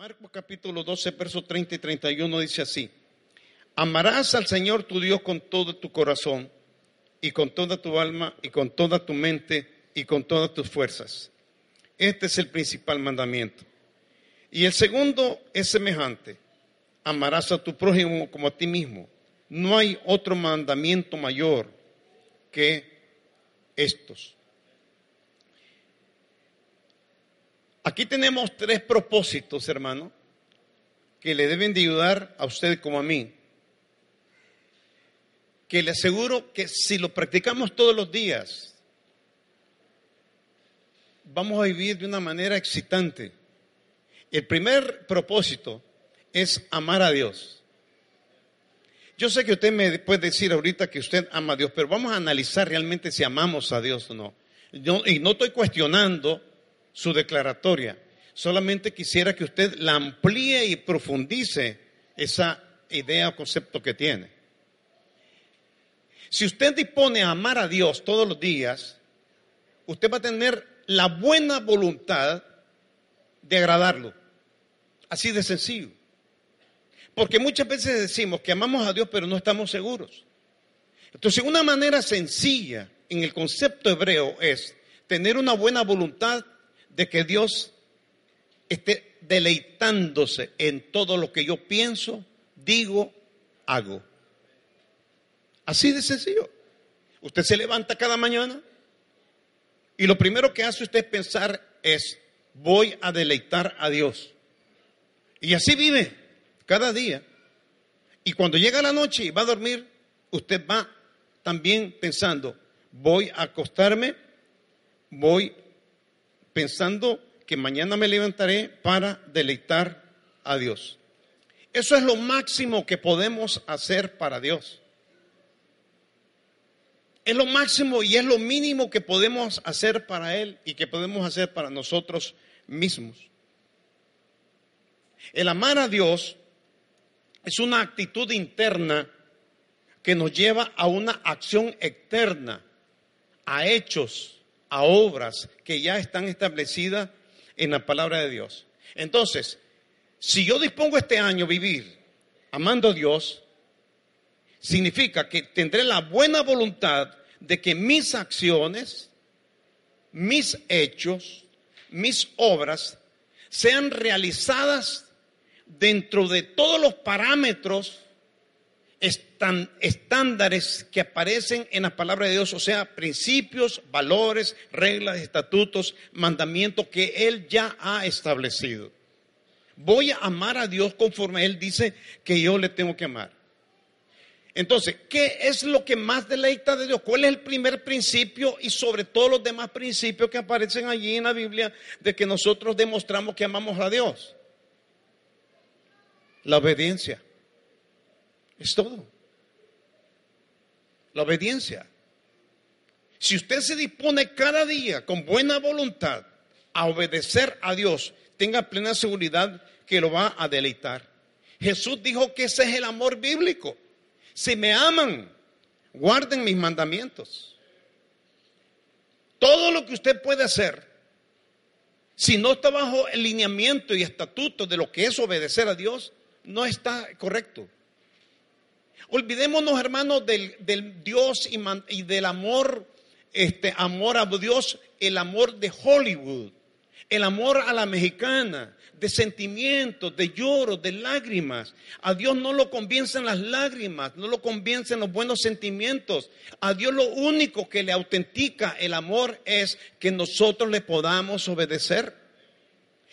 Marcos capítulo 12, versos 30 y 31 dice así, amarás al Señor tu Dios con todo tu corazón y con toda tu alma y con toda tu mente y con todas tus fuerzas. Este es el principal mandamiento. Y el segundo es semejante, amarás a tu prójimo como a ti mismo. No hay otro mandamiento mayor que estos. Aquí tenemos tres propósitos, hermano, que le deben de ayudar a usted como a mí. Que le aseguro que si lo practicamos todos los días, vamos a vivir de una manera excitante. El primer propósito es amar a Dios. Yo sé que usted me puede decir ahorita que usted ama a Dios, pero vamos a analizar realmente si amamos a Dios o no. y no estoy cuestionando su declaratoria. Solamente quisiera que usted la amplíe y profundice esa idea o concepto que tiene. Si usted dispone a amar a Dios todos los días, usted va a tener la buena voluntad de agradarlo. Así de sencillo. Porque muchas veces decimos que amamos a Dios pero no estamos seguros. Entonces, una manera sencilla en el concepto hebreo es tener una buena voluntad de que Dios esté deleitándose en todo lo que yo pienso, digo, hago. Así de sencillo. Usted se levanta cada mañana y lo primero que hace usted pensar es, voy a deleitar a Dios. Y así vive cada día. Y cuando llega la noche y va a dormir, usted va también pensando, voy a acostarme, voy pensando que mañana me levantaré para deleitar a Dios. Eso es lo máximo que podemos hacer para Dios. Es lo máximo y es lo mínimo que podemos hacer para Él y que podemos hacer para nosotros mismos. El amar a Dios es una actitud interna que nos lleva a una acción externa, a hechos a obras que ya están establecidas en la palabra de Dios. Entonces, si yo dispongo este año vivir amando a Dios, significa que tendré la buena voluntad de que mis acciones, mis hechos, mis obras sean realizadas dentro de todos los parámetros estándares que aparecen en la palabra de Dios, o sea, principios, valores, reglas, estatutos, mandamientos que Él ya ha establecido. Voy a amar a Dios conforme Él dice que yo le tengo que amar. Entonces, ¿qué es lo que más deleita de Dios? ¿Cuál es el primer principio y sobre todos los demás principios que aparecen allí en la Biblia de que nosotros demostramos que amamos a Dios? La obediencia. Es todo. La obediencia. Si usted se dispone cada día con buena voluntad a obedecer a Dios, tenga plena seguridad que lo va a deleitar. Jesús dijo que ese es el amor bíblico. Si me aman, guarden mis mandamientos. Todo lo que usted puede hacer, si no está bajo el lineamiento y estatuto de lo que es obedecer a Dios, no está correcto. Olvidémonos, hermanos, del, Dios y, del amor, este amor a Dios, el amor de Hollywood, el amor a la mexicana, de sentimientos, de lloro, de lágrimas. A Dios no lo convencen las lágrimas, no lo convencen los buenos sentimientos. A Dios lo único que le autentica el amor es que nosotros le podamos obedecer.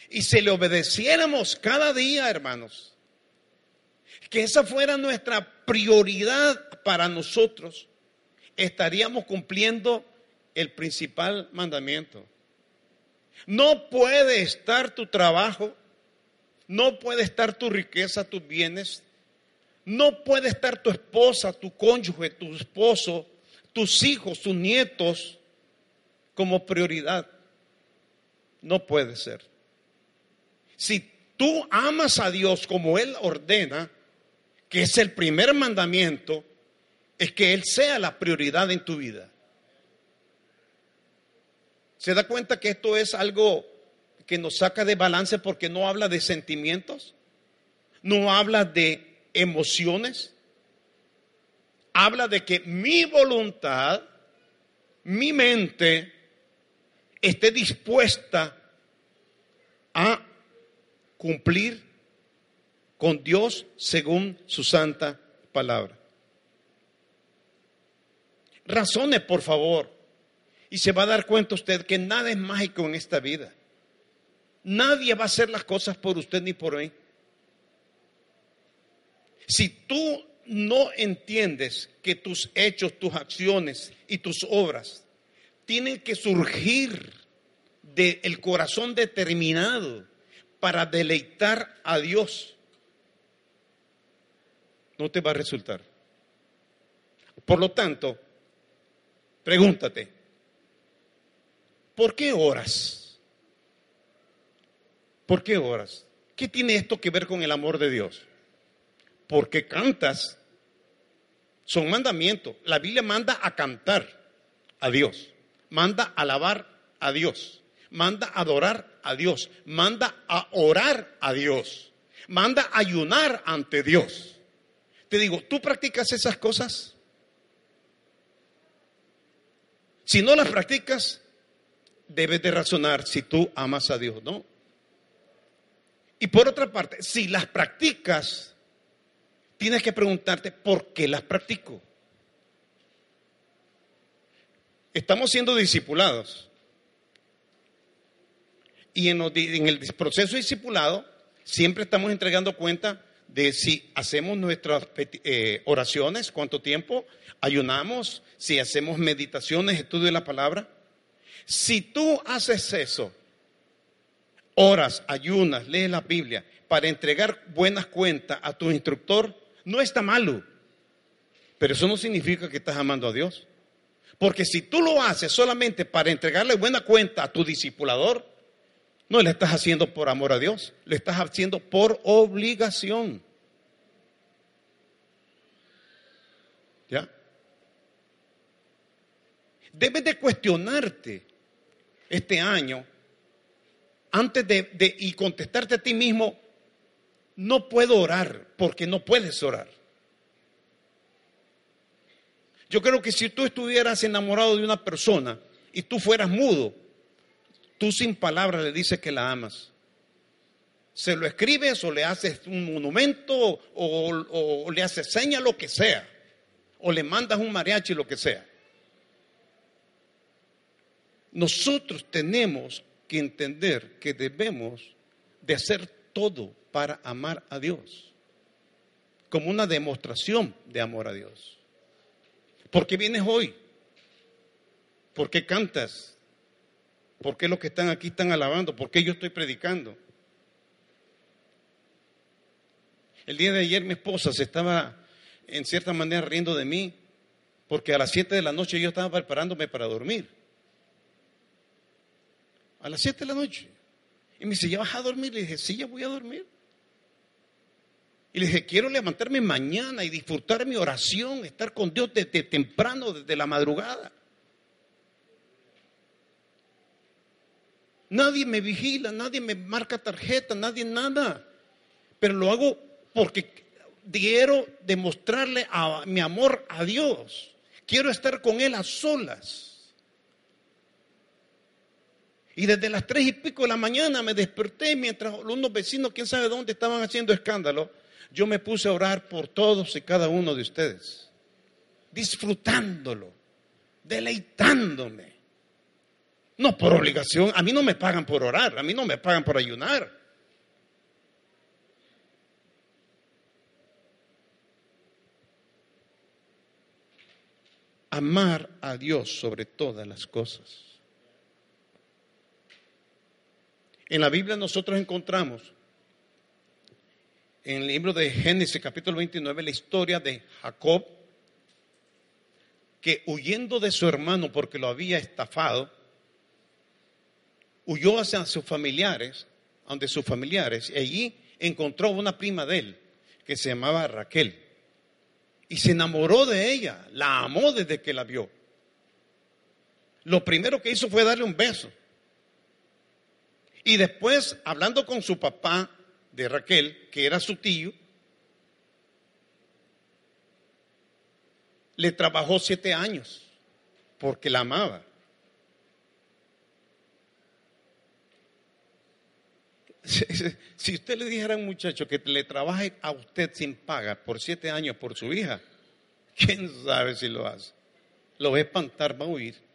Y si le obedeciéramos cada día, hermanos, que esa fuera nuestra prioridad para nosotros, estaríamos cumpliendo el principal mandamiento. No puede estar tu trabajo, no puede estar tu riqueza, tus bienes, no puede estar tu esposa, tu cónyuge, tu esposo, tus hijos, tus nietos como prioridad. No puede ser. Si tú amas a Dios como Él ordena, que es el primer mandamiento, es que Él sea la prioridad en tu vida. ¿Se da cuenta que esto es algo que nos saca de balance porque no habla de sentimientos, no habla de emociones, habla de que mi voluntad, mi mente, esté dispuesta a cumplir con Dios según su santa palabra. Razones, por favor. Y se va a dar cuenta usted que nada es mágico en esta vida. Nadie va a hacer las cosas por usted ni por mí. Si tú no entiendes que tus hechos, tus acciones y tus obras tienen que surgir del corazón determinado para deleitar a Dios, no te va a resultar. Por lo tanto, pregúntate, ¿por qué oras? ¿Por qué oras? ¿Qué tiene esto que ver con el amor de Dios? Porque cantas. Son mandamientos. La Biblia manda a cantar a Dios. Manda a alabar a Dios. Manda a adorar a Dios. Manda a orar a Dios. Manda a ayunar ante Dios. Te digo, ¿tú practicas esas cosas? Si no las practicas, debes de razonar si tú amas a Dios, ¿no? Y por otra parte, si las practicas, tienes que preguntarte por qué las practico. Estamos siendo discipulados. Y en, el proceso discipulado siempre estamos entregando cuenta de si hacemos nuestras eh, oraciones, cuánto tiempo ayunamos, si hacemos meditaciones, estudio de la palabra. Si tú haces eso, oras, ayunas, lees la Biblia para entregar buenas cuentas a tu instructor, no está malo. Pero eso no significa que estás amando a Dios. Porque si tú lo haces solamente para entregarle buena cuenta a tu discipulador, no le estás haciendo por amor a Dios, le estás haciendo por obligación. ¿Ya? Debes de cuestionarte este año antes de, y contestarte a ti mismo, no puedo orar porque no puedes orar. Yo creo que si tú estuvieras enamorado de una persona y tú fueras mudo, tú sin palabras le dices que la amas. Se lo escribes o le haces un monumento o, le haces seña, lo que sea. O le mandas un mariachi, lo que sea. Nosotros tenemos que entender que debemos de hacer todo para amar a Dios, como una demostración de amor a Dios. ¿Por qué vienes hoy? ¿Por qué cantas? ¿Por qué los que están aquí están alabando? ¿Por qué yo estoy predicando? El día de ayer mi esposa se estaba en cierta manera riendo de mí porque a las 7 de la noche yo estaba preparándome para dormir. A las 7 de la noche. Y me dice, ¿ya vas a dormir? Le dije, sí, ya voy a dormir. Y le dije, quiero levantarme mañana y disfrutar mi oración, estar con Dios desde temprano, desde la madrugada. Nadie me vigila, nadie me marca tarjeta, nadie nada. Pero lo hago porque quiero demostrarle a mi amor a Dios. Quiero estar con Él a solas. Y desde las tres y pico de la mañana me desperté mientras unos vecinos, quién sabe dónde, estaban haciendo escándalo. Yo me puse a orar por todos y cada uno de ustedes, disfrutándolo, deleitándome. No por obligación, a mí no me pagan por orar, a mí no me pagan por ayunar. Amar a Dios sobre todas las cosas. En la Biblia nosotros encontramos, en el libro de Génesis capítulo 29, la historia de Jacob, que huyendo de su hermano porque lo había estafado, huyó hacia sus familiares, donde sus familiares, y allí encontró una prima de él, que se llamaba Raquel, y se enamoró de ella, la amó desde que la vio. Lo primero que hizo fue darle un beso. Y después, hablando con su papá de Raquel, que era su tío, le trabajó siete años porque la amaba. Si usted le dijera a un muchacho que le trabaje a usted sin paga por siete años por su hija, quién sabe si lo hace. Lo va a espantar, va a huir.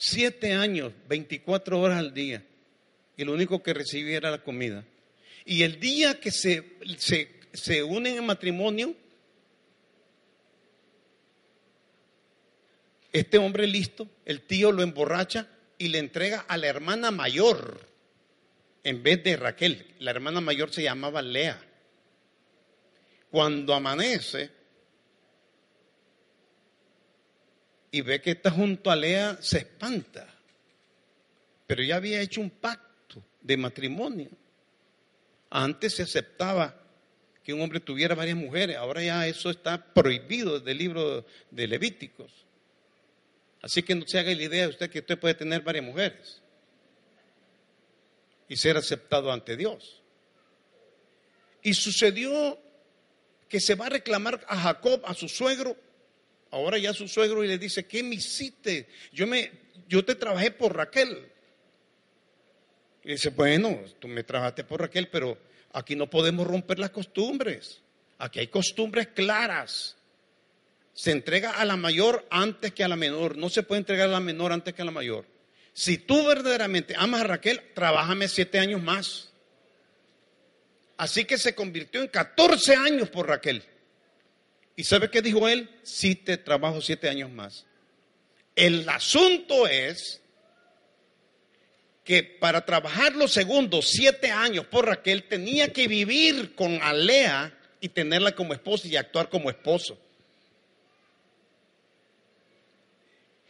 Siete años, 24 horas al día. Y lo único que recibía era la comida. Y el día que se, se, se unen en matrimonio, Este hombre listo, el tío lo emborracha y le entrega a la hermana mayor en vez de Raquel. La hermana mayor se llamaba Lea. Cuando amanece y ve que está junto a Lea, se espanta. Pero ya había hecho un pacto de matrimonio. Antes se aceptaba que un hombre tuviera varias mujeres, ahora ya eso está prohibido desde el libro de Levíticos. Así que no se haga la idea de usted que usted puede tener varias mujeres y ser aceptado ante Dios. Y sucedió que se va a reclamar a Jacob, a su suegro, ahora ya su suegro, y le dice, ¿qué me hiciste? Yo, me, yo te trabajé por Raquel. Y dice, bueno, tú me trabajaste por Raquel, pero aquí no podemos romper las costumbres. Aquí hay costumbres claras se entrega a la mayor antes que a la menor. No se puede entregar a la menor antes que a la mayor. Si tú verdaderamente amas a Raquel, trabájame siete años más. Así que se convirtió en 14 años por Raquel. ¿Y sabe qué dijo él? Sí te trabajo siete años más. El asunto es que para trabajar los segundos siete años por Raquel tenía que vivir con Alea y tenerla como esposa y actuar como esposo.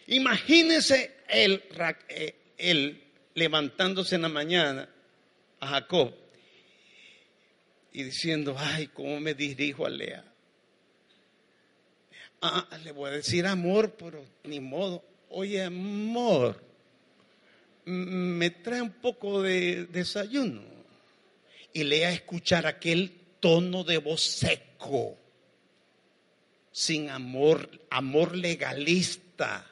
Imagínense el, eh, levantándose en la mañana a Jacob y diciendo, ay, ¿cómo me dirijo a Lea? Ah, le voy a decir amor, pero ni modo. Oye, amor, me trae un poco de desayuno. Y Lea escuchar aquel tono de voz seco, sin amor, amor legalista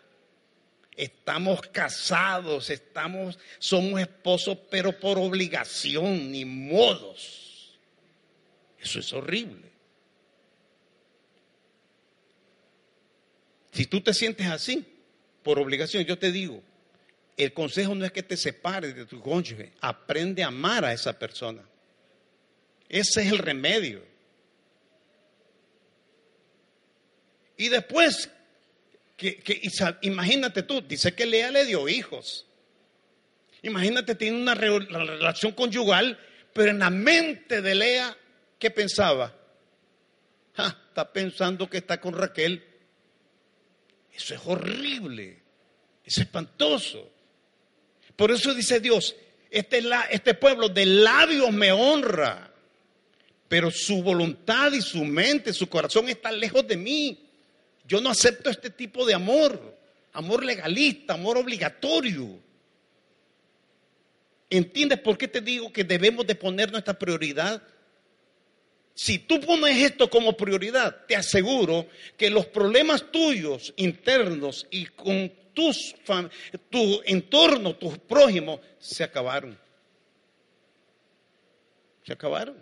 Estamos casados, estamos, somos esposos, pero por obligación, ni modos. Eso es horrible. Si tú te sientes así, por obligación, yo te digo, el consejo no es que te separes de tu cónyuge, aprende a amar a esa persona. Ese es el remedio. Y después que, imagínate tú, dice que Lea le dio hijos. Imagínate, tiene una relación conyugal, pero en la mente de Lea, ¿qué pensaba? está pensando que está con Raquel. Eso es horrible, es espantoso. Por eso dice Dios, este, este pueblo de labios me honra, pero su voluntad y su mente, su corazón están lejos de mí. Yo no acepto este tipo de amor, amor legalista, amor obligatorio. ¿Entiendes por qué te digo que debemos de poner nuestra prioridad? Si tú pones esto como prioridad, te aseguro que los problemas tuyos internos y con tus, tu entorno, tus prójimos, se acabaron. Se acabaron.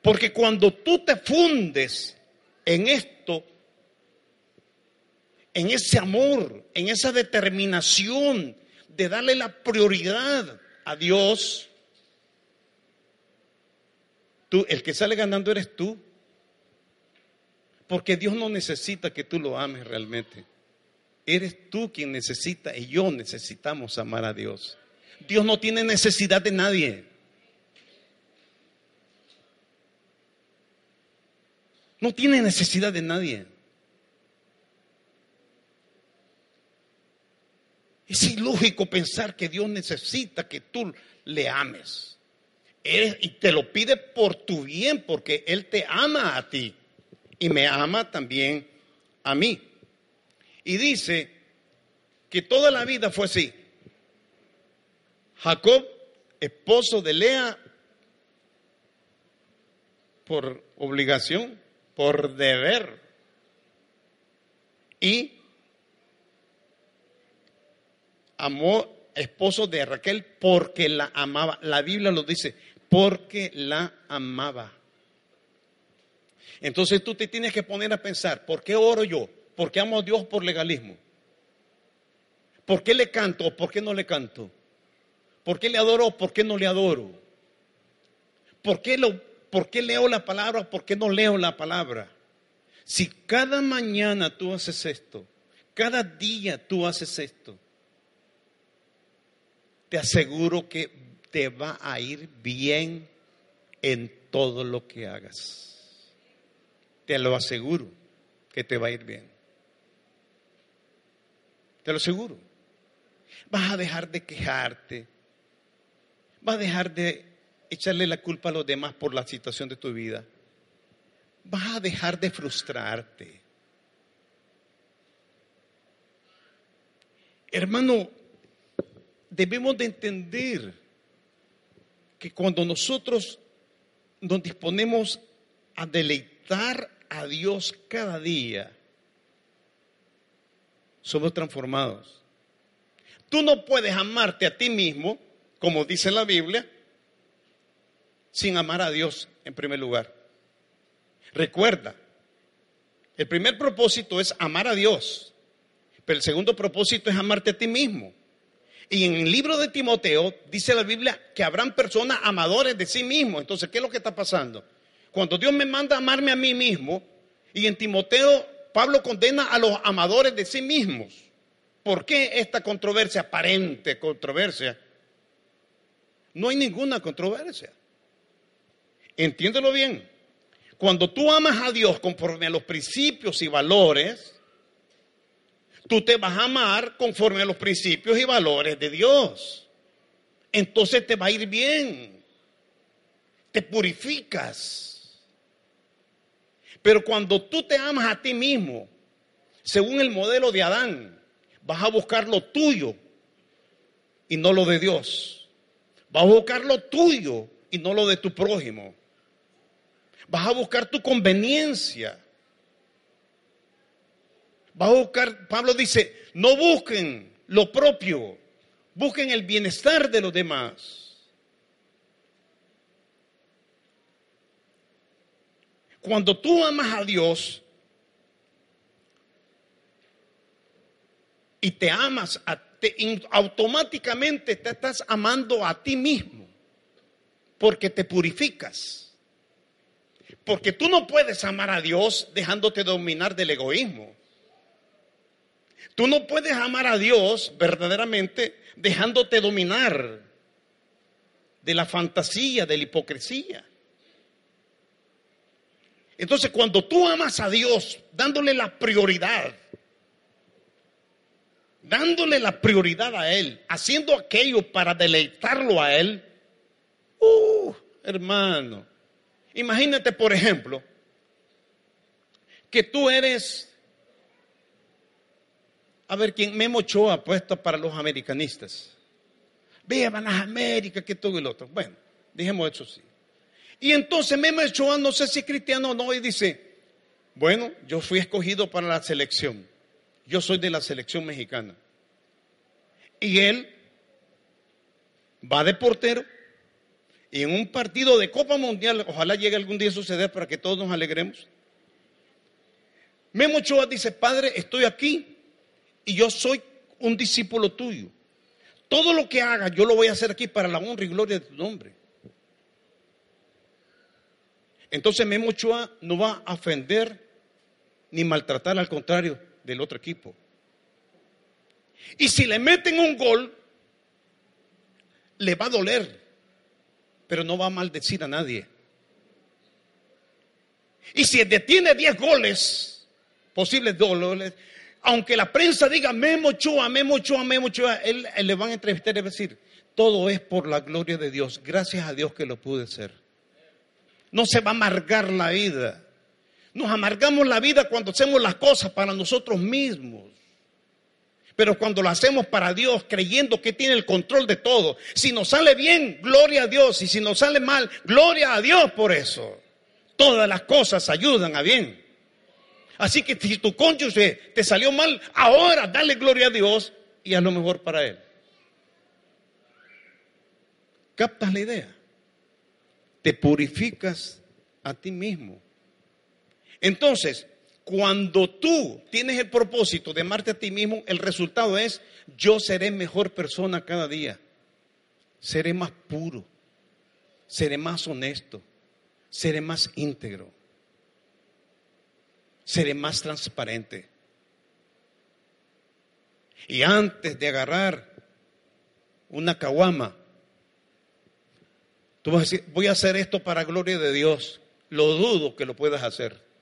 Porque cuando tú te fundes en esto, en ese amor, en esa determinación de darle la prioridad a Dios, tú, el que sale ganando eres tú. Porque Dios no necesita que tú lo ames realmente. Eres tú quien necesita y yo necesitamos amar a Dios. Dios no tiene necesidad de nadie. No tiene necesidad de nadie. Es ilógico pensar que Dios necesita que tú le ames. Y te lo pide por tu bien, porque Él te ama a ti y me ama también a mí. Y dice que toda la vida fue así. Jacob, esposo de Lea, por obligación, por deber. Y amó esposo de Raquel porque la amaba. La Biblia lo dice, porque la amaba. Entonces tú te tienes que poner a pensar, ¿por qué oro yo? ¿Por qué amo a Dios por legalismo? ¿Por qué le canto o por qué no le canto? ¿Por qué le adoro o por qué no le adoro? ¿Por qué, lo, ¿Por qué leo la palabra o por qué no leo la palabra? Si cada mañana tú haces esto, cada día tú haces esto, te aseguro que te va a ir bien en todo lo que hagas. Te lo aseguro que te va a ir bien. Te lo aseguro. Vas a dejar de quejarte. Vas a dejar de echarle la culpa a los demás por la situación de tu vida. Vas a dejar de frustrarte. Hermano, debemos de entender que cuando nosotros nos disponemos a deleitar a Dios cada día, somos transformados. Tú no puedes amarte a ti mismo, como dice la Biblia, sin amar a Dios en primer lugar. Recuerda, el primer propósito es amar a Dios, pero el segundo propósito es amarte a ti mismo. Y en el libro de Timoteo dice la Biblia que habrán personas amadores de sí mismos. Entonces, ¿qué es lo que está pasando? Cuando Dios me manda a amarme a mí mismo, y en Timoteo Pablo condena a los amadores de sí mismos. ¿Por qué esta controversia, aparente controversia? No hay ninguna controversia. Entiéndelo bien. Cuando tú amas a Dios conforme a los principios y valores, tú te vas a amar conforme a los principios y valores de Dios. Entonces te va a ir bien. Te purificas pero cuando tú te amas a ti mismo, según el modelo de Adán, vas a buscar lo tuyo y no lo de Dios. Vas a buscar lo tuyo y no lo de tu prójimo. Vas a buscar tu conveniencia. Vas a buscar, Pablo dice, no busquen lo propio, busquen el bienestar de los demás. Cuando tú amas a Dios y te amas, automáticamente te estás amando a ti mismo, porque te purificas. Porque tú no puedes amar a Dios dejándote dominar del egoísmo. Tú no puedes amar a Dios verdaderamente dejándote dominar de la fantasía, de la hipocresía. Entonces, cuando tú amas a Dios, dándole la prioridad, dándole la prioridad a Él, haciendo aquello para deleitarlo a Él, uh, hermano, imagínate, por ejemplo, que tú eres, a ver, ¿quién Memo Ochoa puesto para los americanistas. Vean las Américas, que todo el otro. Bueno, dijimos eso sí. Y entonces Memo Ochoa, no sé si es cristiano o no, y dice, bueno, yo fui escogido para la selección. Yo soy de la selección mexicana. Y él va de portero y en un partido de Copa Mundial, ojalá llegue algún día a suceder para que todos nos alegremos. Memo Ochoa dice, Padre, estoy aquí y yo soy un discípulo tuyo. Todo lo que haga, yo lo voy a hacer aquí para la honra y gloria de tu nombre. Entonces Memo Ochoa no va a ofender ni maltratar al contrario del otro equipo. Y si le meten un gol, le va a doler, pero no va a maldecir a nadie. Y si detiene 10 goles, posibles dolores, aunque la prensa diga Memo Ochoa, Memo Ochoa, Memo Ochoa, él, le van a entrevistar y decir, todo es por la gloria de Dios, gracias a Dios que lo pude hacer no se va a amargar la vida. Nos amargamos la vida cuando hacemos las cosas para nosotros mismos. Pero cuando lo hacemos para Dios, creyendo que tiene el control de todo, si nos sale bien, gloria a Dios. Y si nos sale mal, gloria a Dios por eso. Todas las cosas ayudan a bien. Así que si tu cónyuge te salió mal, ahora dale gloria a Dios y a lo mejor para él. ¿Captas la idea? Te purificas a ti mismo. Entonces, cuando tú tienes el propósito de amarte a ti mismo, el resultado es, yo seré mejor persona cada día. Seré más puro. Seré más honesto. Seré más íntegro. Seré más transparente. Y antes de agarrar una caguama, tú vas a decir, voy a hacer esto para gloria de Dios. Lo dudo que lo puedas hacer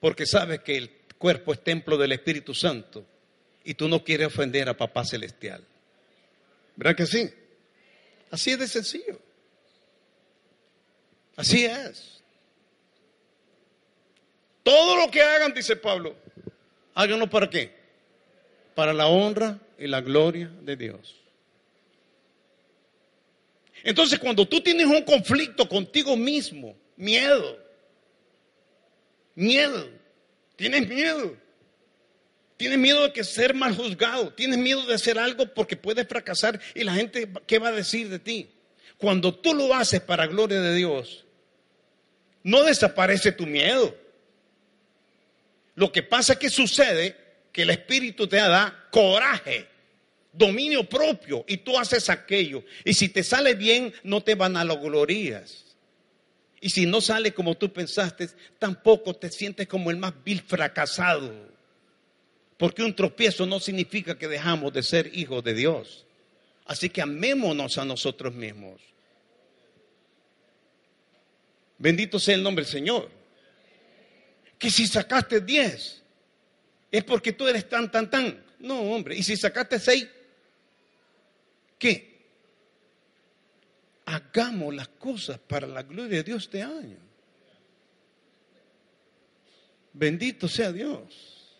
porque sabes que el cuerpo es templo del Espíritu Santo y tú no quieres ofender a Papá Celestial. ¿Verdad que sí? Así es de sencillo. Así es. Todo lo que hagan, dice Pablo, háganlo para qué? Para la honra y la gloria de Dios. Entonces, cuando tú tienes un conflicto contigo mismo, miedo, Miedo. Tienes miedo. Tienes miedo de ser mal juzgado. Tienes miedo de hacer algo porque puedes fracasar y la gente, ¿qué va a decir de ti? Cuando tú lo haces para gloria de Dios, no desaparece tu miedo. Lo que pasa es que sucede que el Espíritu te da coraje, dominio propio, y tú haces aquello. Y si te sale bien, no te van a las glorías. Y si no sale como tú pensaste, tampoco te sientes como el más vil fracasado. Porque un tropiezo no significa que dejamos de ser hijos de Dios. Así que amémonos a nosotros mismos. Bendito sea el nombre del Señor. Que si sacaste 10, es porque tú eres tan, tan, tan. No, hombre. Y si sacaste 6, ¿qué? hagamos las cosas para la gloria de Dios este año. Bendito sea Dios.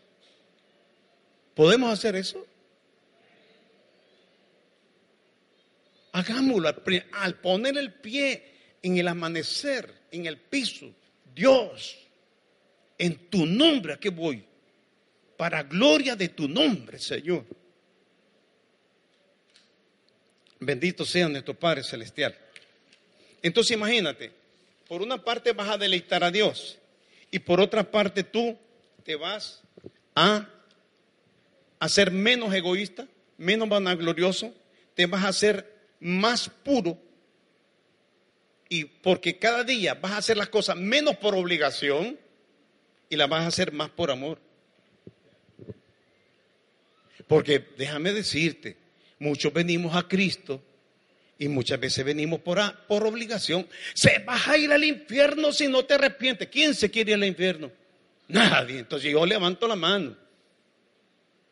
¿Podemos hacer eso? Hagámoslo al poner el pie en el amanecer, en el piso. Dios, en tu nombre, ¿a qué voy? Para gloria de tu nombre, Señor. Bendito sea nuestro Padre Celestial. Entonces imagínate, por una parte vas a deleitar a Dios y por otra parte tú te vas a hacer menos egoísta, menos vanaglorioso, te vas a hacer más puro y porque cada día vas a hacer las cosas menos por obligación y las vas a hacer más por amor. Porque déjame decirte, Muchos venimos a Cristo y muchas veces venimos por, por obligación. Se vas a ir al infierno si no te arrepientes. ¿Quién se quiere ir al infierno? Nadie. Entonces yo levanto la mano.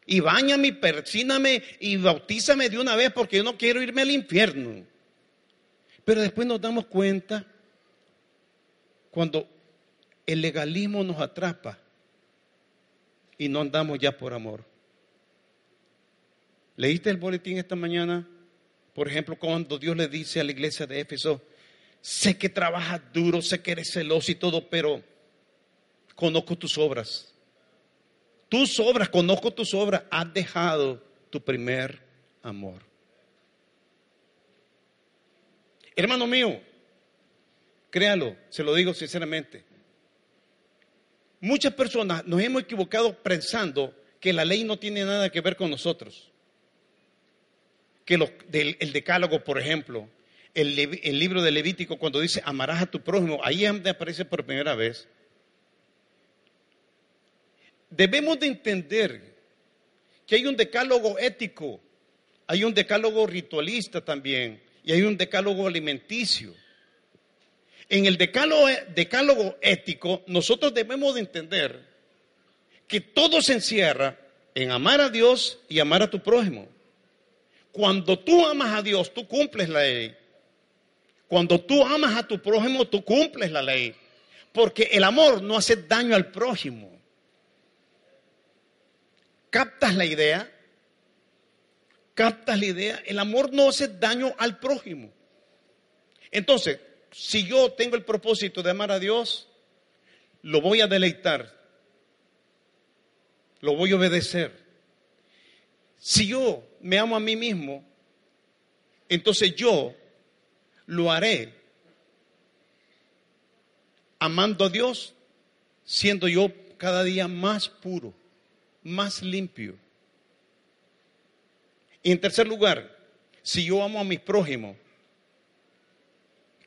Y bañame, persíname y bautízame de una vez porque yo no quiero irme al infierno. Pero después nos damos cuenta cuando el legalismo nos atrapa y no andamos ya por amor. ¿Leíste el boletín esta mañana? Por ejemplo, cuando Dios le dice a la iglesia de Éfeso, sé que trabajas duro, sé que eres celoso y todo, pero conozco tus obras. Tus obras, conozco tus obras, has dejado tu primer amor. Hermano mío, créalo, se lo digo sinceramente. Muchas personas nos hemos equivocado pensando que la ley no tiene nada que ver con nosotros que el decálogo, por ejemplo, el, libro de Levítico, cuando dice amarás a tu prójimo, ahí aparece por primera vez. Debemos de entender que hay un decálogo ético, hay un decálogo ritualista también, y hay un decálogo alimenticio. En el decálogo, ético, nosotros debemos de entender que todo se encierra en amar a Dios y amar a tu prójimo. Cuando tú amas a Dios, tú cumples la ley. Cuando tú amas a tu prójimo, tú cumples la ley. Porque el amor no hace daño al prójimo. ¿Captas la idea? captas la idea, el amor no hace daño al prójimo. Entonces, si yo tengo el propósito de amar a Dios, lo voy a deleitar, lo voy a obedecer. Si yo me amo a mí mismo, entonces yo lo haré amando a Dios, siendo yo cada día más puro, más limpio. Y en tercer lugar, si yo amo a mis prójimos,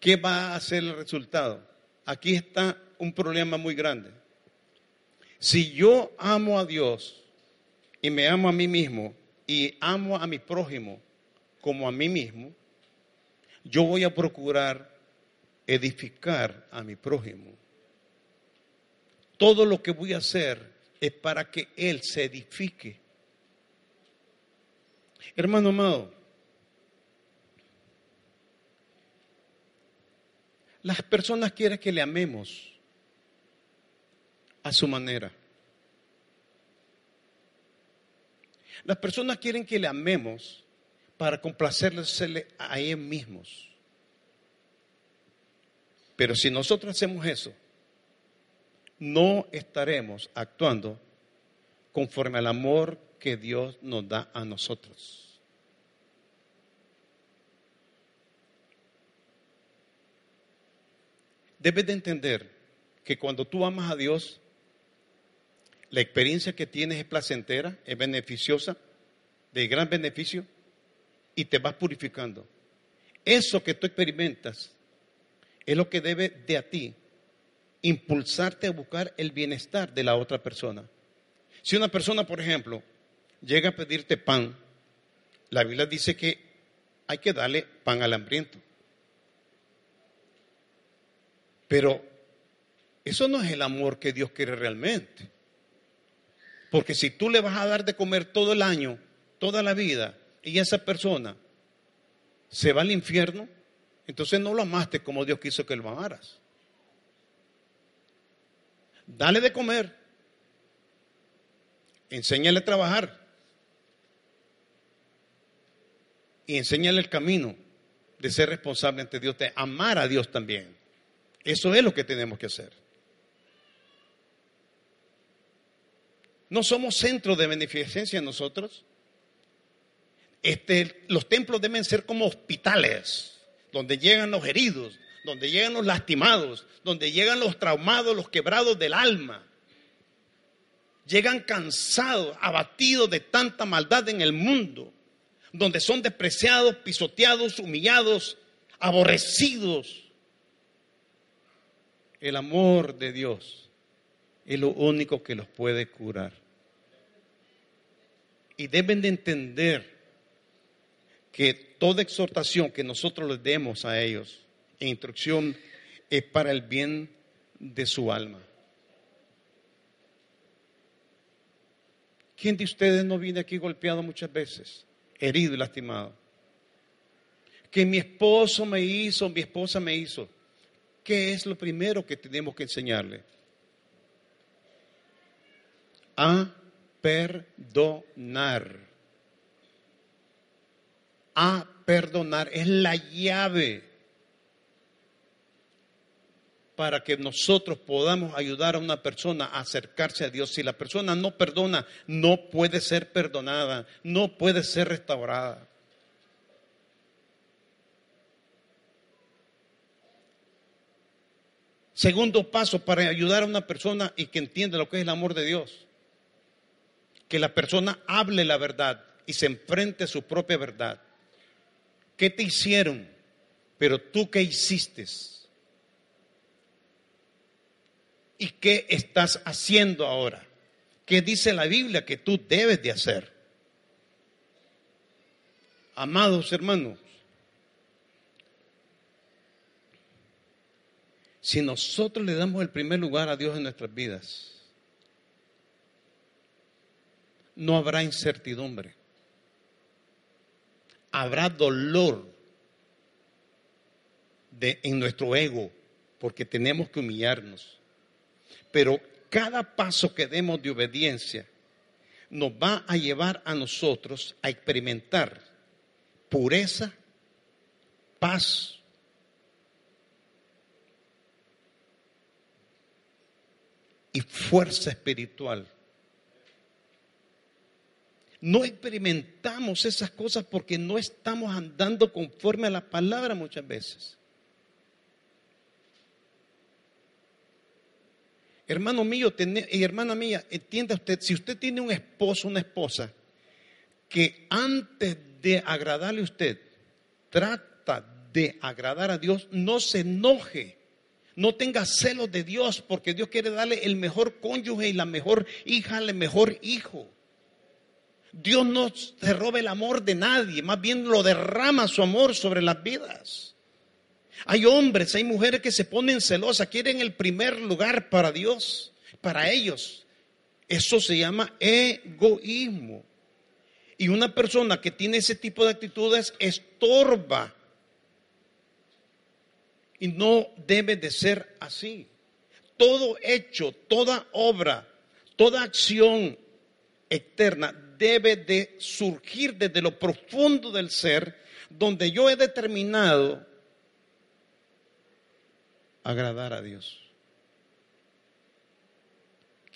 ¿qué va a ser el resultado? Aquí está un problema muy grande. Si yo amo a Dios y me amo a mí mismo y amo a mi prójimo como a mí mismo, yo voy a procurar edificar a mi prójimo. Todo lo que voy a hacer es para que Él se edifique. Hermano amado, las personas quieren que le amemos a su manera. Las personas quieren que le amemos para complacerles a ellos mismos. Pero si nosotros hacemos eso, no estaremos actuando conforme al amor que Dios nos da a nosotros. Debes de entender que cuando tú amas a Dios, la experiencia que tienes es placentera, es beneficiosa, de gran beneficio, y te vas purificando. Eso que tú experimentas es lo que debe de a ti impulsarte a buscar el bienestar de la otra persona. Si una persona, por ejemplo, llega a pedirte pan, la Biblia dice que hay que darle pan al hambriento. Pero eso no es el amor que Dios quiere realmente. Porque si tú le vas a dar de comer todo el año, toda la vida, y esa persona se va al infierno, entonces no lo amaste como Dios quiso que lo amaras. Dale de comer. Enséñale a trabajar. Y enséñale el camino de ser responsable ante Dios, de amar a Dios también. Eso es lo que tenemos que hacer. No somos centro de beneficencia nosotros. Este, los templos deben ser como hospitales, donde llegan los heridos, donde llegan los lastimados, donde llegan los traumados, los quebrados del alma. Llegan cansados, abatidos de tanta maldad en el mundo, donde son despreciados, pisoteados, humillados, aborrecidos. El amor de Dios es lo único que los puede curar. Y deben de entender que toda exhortación que nosotros les demos a ellos e instrucción es para el bien de su alma. ¿Quién de ustedes no viene aquí golpeado muchas veces, herido y lastimado? Que mi esposo me hizo, mi esposa me hizo. ¿Qué es lo primero que tenemos que enseñarle? A perdonar. A perdonar es la llave para que nosotros podamos ayudar a una persona a acercarse a Dios. Si la persona no perdona, no puede ser perdonada, no puede ser restaurada. Segundo paso para ayudar a una persona y que entienda lo que es el amor de Dios. Que la persona hable la verdad y se enfrente a su propia verdad. ¿Qué te hicieron? Pero tú qué hiciste? ¿Y qué estás haciendo ahora? ¿Qué dice la Biblia que tú debes de hacer? Amados hermanos, si nosotros le damos el primer lugar a Dios en nuestras vidas, no habrá incertidumbre, habrá dolor de, en nuestro ego, porque tenemos que humillarnos. Pero cada paso que demos de obediencia nos va a llevar a nosotros a experimentar pureza, paz, y fuerza espiritual. No experimentamos esas cosas porque no estamos andando conforme a la palabra muchas veces. Hermano mío y hermana mía, entienda usted, si usted tiene un esposo, una esposa, que antes de agradarle a usted, trata de agradar a Dios, no se enoje no tenga celos de Dios porque Dios quiere darle el mejor cónyuge y la mejor hija, el mejor hijo. Dios no se roba el amor de nadie, más bien lo derrama su amor sobre las vidas. Hay hombres, hay mujeres que se ponen celosas, quieren el primer lugar para Dios, para ellos. Eso se llama egoísmo. Y una persona que tiene ese tipo de actitudes estorba y no debe de ser así. Todo hecho, toda obra, toda acción externa debe de surgir desde lo profundo del ser, donde yo he determinado agradar a Dios.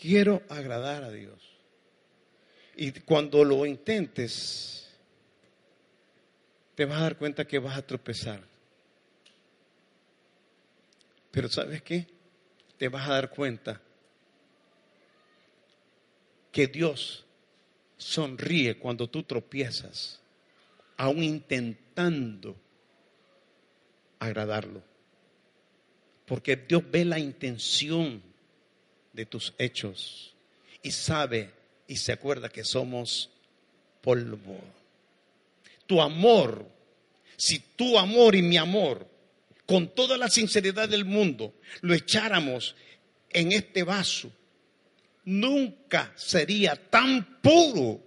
Quiero agradar a Dios. Y cuando lo intentes, te vas a dar cuenta que vas a tropezar. Pero ¿sabes qué? Te vas a dar cuenta que Dios sonríe cuando tú tropiezas, aún intentando agradarlo. Porque Dios ve la intención de tus hechos y sabe y se acuerda que somos polvo. Tu amor, si tu amor y mi amor con toda la sinceridad del mundo, lo echáramos en este vaso, nunca sería tan puro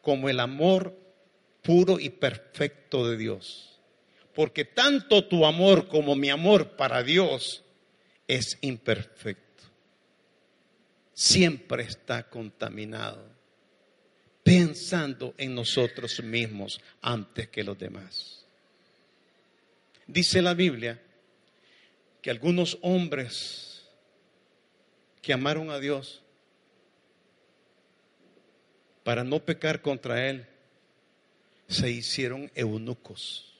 como el amor puro y perfecto de Dios. Porque tanto tu amor como mi amor para Dios es imperfecto. Siempre está contaminado, pensando en nosotros mismos antes que los demás. Dice la Biblia que algunos hombres que amaron a Dios para no pecar contra Él, se hicieron eunucos,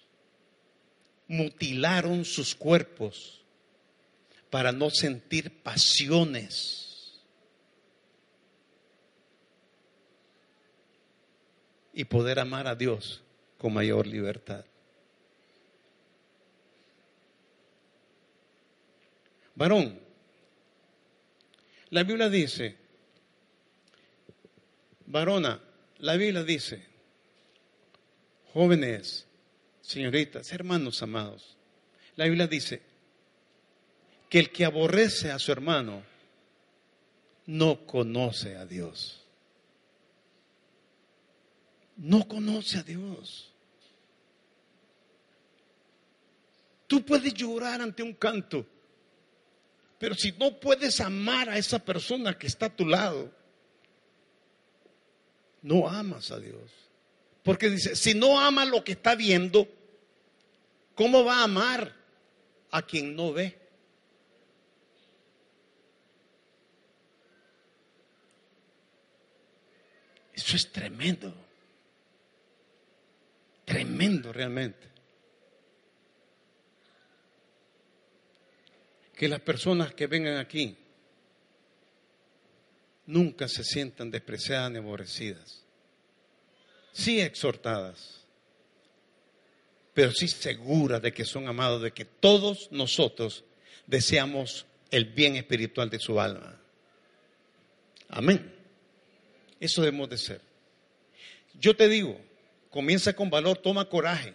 mutilaron sus cuerpos para no sentir pasiones y poder amar a Dios con mayor libertad. Varón. La Biblia dice, varona, la Biblia dice, jóvenes, señoritas, hermanos amados, la Biblia dice que el que aborrece a su hermano no conoce a Dios. No conoce a Dios. Tú puedes llorar ante un canto, pero si no puedes amar a esa persona que está a tu lado, no amas a Dios. Porque dice, si no ama lo que está viendo, ¿cómo va a amar a quien no ve? Eso es tremendo. Tremendo realmente. Que las personas que vengan aquí nunca se sientan despreciadas ni aborrecidas. Sí exhortadas, pero sí seguras de que son amados, de que todos nosotros deseamos el bien espiritual de su alma. Amén. Eso debemos de ser. Yo te digo, comienza con valor, toma coraje.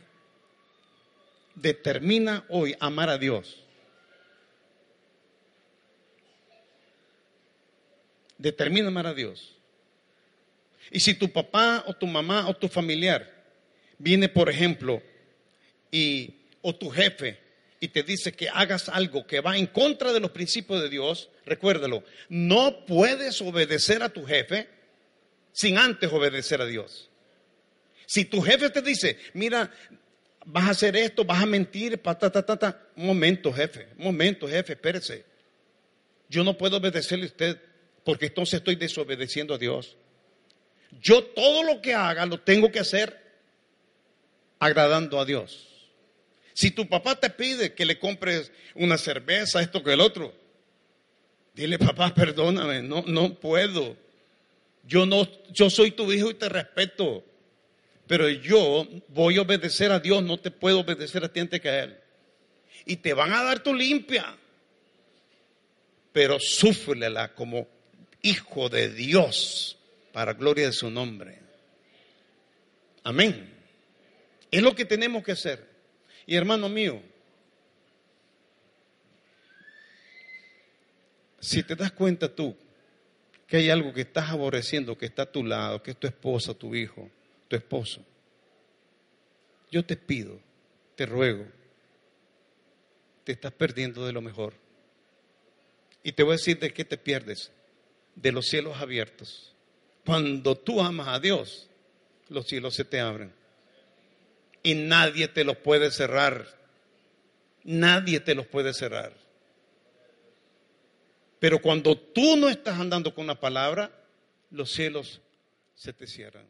Determina hoy amar a Dios determina amar a Dios. Y si tu papá o tu mamá o tu familiar viene, por ejemplo, y, o tu jefe y te dice que hagas algo que va en contra de los principios de Dios, recuérdalo, no puedes obedecer a tu jefe sin antes obedecer a Dios. Si tu jefe te dice, mira, vas a hacer esto, vas a mentir, ta. Un momento, jefe, un momento, jefe, espérese. Yo no puedo obedecerle a usted porque entonces estoy desobedeciendo a Dios. Yo todo lo que haga lo tengo que hacer agradando a Dios. Si tu papá te pide que le compres una cerveza, esto que el otro, dile, papá, perdóname, no, no puedo. Yo no, yo soy tu hijo y te respeto. Pero yo voy a obedecer a Dios, no te puedo obedecer a ti antes que a Él. Y te van a dar tu limpia. Pero súfrela como hijo de Dios para gloria de su nombre. Amén. Es lo que tenemos que hacer. Y hermano mío, si te das cuenta tú que hay algo que estás aborreciendo, que está a tu lado, que es tu esposa, tu hijo, tu esposo, yo te pido, te ruego, te estás perdiendo de lo mejor. Y te voy a decir de qué te pierdes, de los cielos abiertos. Cuando tú amas a Dios, los cielos se te abren y nadie te los puede cerrar. Nadie te los puede cerrar. Pero cuando tú no estás andando con la palabra, los cielos se te cierran.